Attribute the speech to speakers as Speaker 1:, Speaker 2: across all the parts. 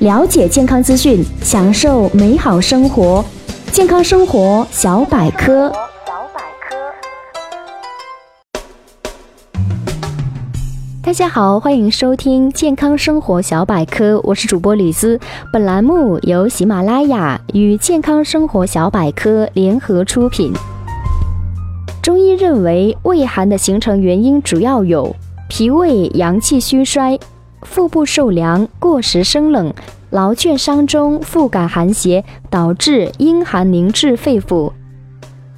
Speaker 1: 了解健康资讯，享受美好生活。健康生活小百科。大家好，欢迎收听健康生活小百科，我是主播李思。本栏目由喜马拉雅与健康生活小百科联合出品。中医认为，胃寒的形成原因主要有脾胃阳气虚衰。腹部受凉、过食生冷、劳倦伤中、腹感寒邪，导致阴寒凝滞肺腑。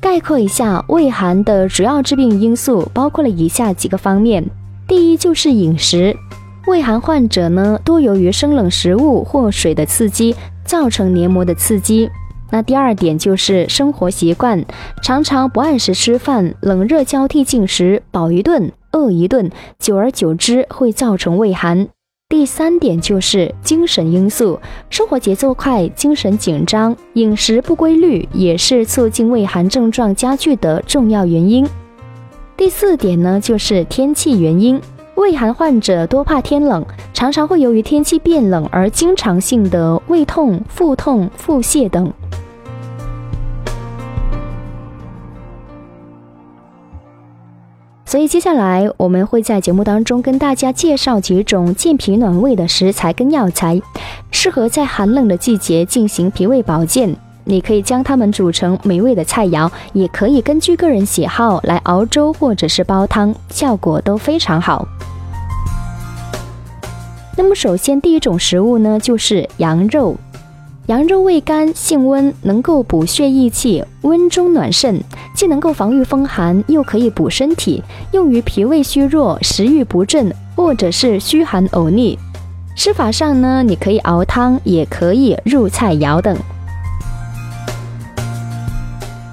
Speaker 1: 概括一下，胃寒的主要致病因素包括了以下几个方面：第一就是饮食，胃寒患者呢多由于生冷食物或水的刺激，造成黏膜的刺激。那第二点就是生活习惯，常常不按时吃饭，冷热交替进食，饱一顿。饿一顿，久而久之会造成胃寒。第三点就是精神因素，生活节奏快，精神紧张，饮食不规律也是促进胃寒症状加剧的重要原因。第四点呢，就是天气原因，胃寒患者多怕天冷，常常会由于天气变冷而经常性的胃痛、腹痛、腹泻等。所以接下来我们会在节目当中跟大家介绍几种健脾暖胃的食材跟药材，适合在寒冷的季节进行脾胃保健。你可以将它们煮成美味的菜肴，也可以根据个人喜好来熬粥或者是煲汤，效果都非常好。那么首先第一种食物呢，就是羊肉。羊肉味甘性温，能够补血益气、温中暖肾，既能够防御风寒，又可以补身体，用于脾胃虚弱、食欲不振或者是虚寒呕逆。吃法上呢，你可以熬汤，也可以入菜肴等。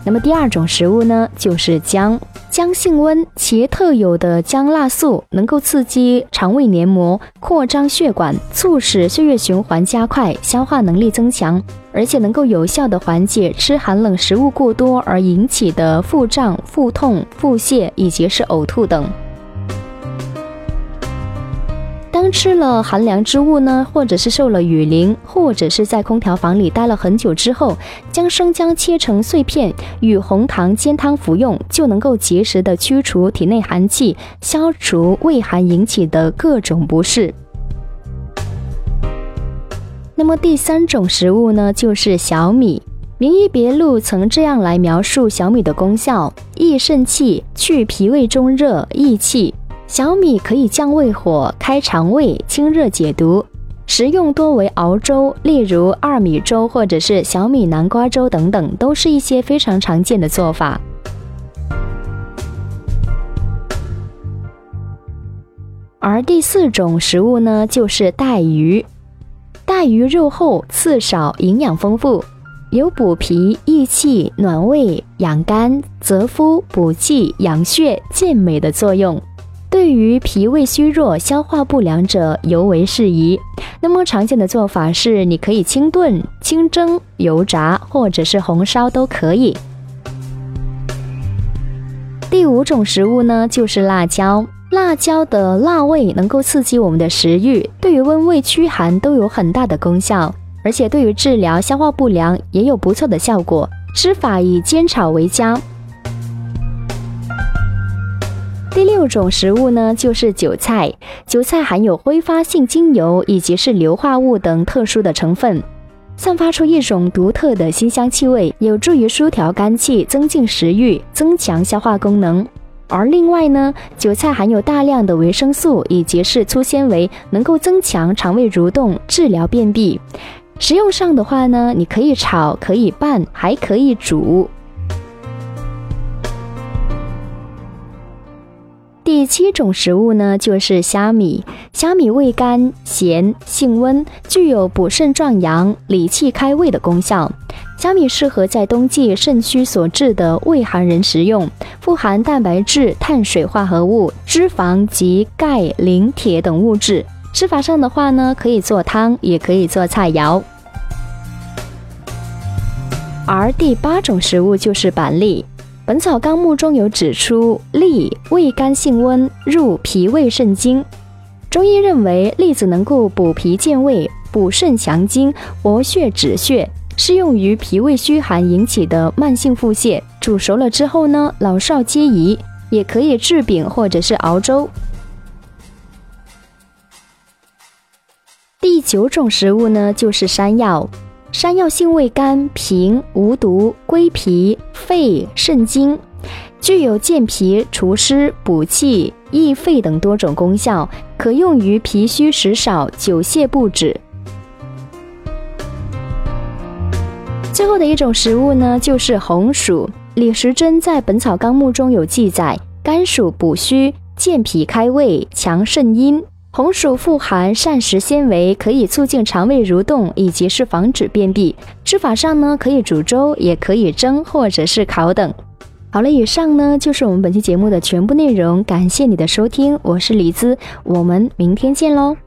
Speaker 1: 那么第二种食物呢，就是姜。姜性温，其特有的姜辣素能够刺激肠胃黏膜，扩张血管，促使血液循环加快，消化能力增强，而且能够有效的缓解吃寒冷食物过多而引起的腹胀、腹痛、腹泻以及是呕吐等。当吃了寒凉之物呢，或者是受了雨淋，或者是在空调房里待了很久之后，将生姜切成碎片，与红糖煎汤服用，就能够及时的驱除体内寒气，消除胃寒引起的各种不适。那么第三种食物呢，就是小米。名医别录曾这样来描述小米的功效：益肾气，去脾胃中热，益气。小米可以降胃火、开肠胃、清热解毒，食用多为熬粥，例如二米粥或者是小米南瓜粥等等，都是一些非常常见的做法。而第四种食物呢，就是带鱼。带鱼肉厚、刺少、营养丰富，有补脾、益气、暖胃、养肝、泽肤、补气、养血、健美的作用。对于脾胃虚弱、消化不良者尤为适宜。那么常见的做法是，你可以清炖、清蒸、油炸，或者是红烧都可以。第五种食物呢，就是辣椒。辣椒的辣味能够刺激我们的食欲，对于温胃驱寒都有很大的功效，而且对于治疗消化不良也有不错的效果。吃法以煎炒为佳。第六种食物呢，就是韭菜。韭菜含有挥发性精油以及是硫化物等特殊的成分，散发出一种独特的辛香气味，有助于舒调肝气，增进食欲，增强消化功能。而另外呢，韭菜含有大量的维生素以及是粗纤维，能够增强肠胃蠕动，治疗便秘。食用上的话呢，你可以炒，可以拌，还可以煮。七种食物呢，就是虾米。虾米味甘咸，性温，具有补肾壮阳、理气开胃的功效。虾米适合在冬季肾虚所致的胃寒人食用，富含蛋白质、碳水化合物、脂肪及钙、磷、铁等物质。吃法上的话呢，可以做汤，也可以做菜肴。而第八种食物就是板栗。《本草纲目》中有指出，栗味甘性温，入脾胃肾经。中医认为栗子能够补脾健胃，补肾强筋、活血止血，适用于脾胃虚寒引起的慢性腹泻。煮熟了之后呢，老少皆宜，也可以制饼或者是熬粥。第九种食物呢，就是山药。山药性味甘平，无毒，归脾、肺、肾经，具有健脾、除湿、补气、益肺等多种功效，可用于脾虚食少、久泻不止。最后的一种食物呢，就是红薯。李时珍在《本草纲目》中有记载，甘薯补虚、健脾开胃、强肾阴。红薯富含膳食纤维，可以促进肠胃蠕动，以及是防止便秘。吃法上呢，可以煮粥，也可以蒸或者是烤等。好了，以上呢就是我们本期节目的全部内容，感谢你的收听，我是李子，我们明天见喽。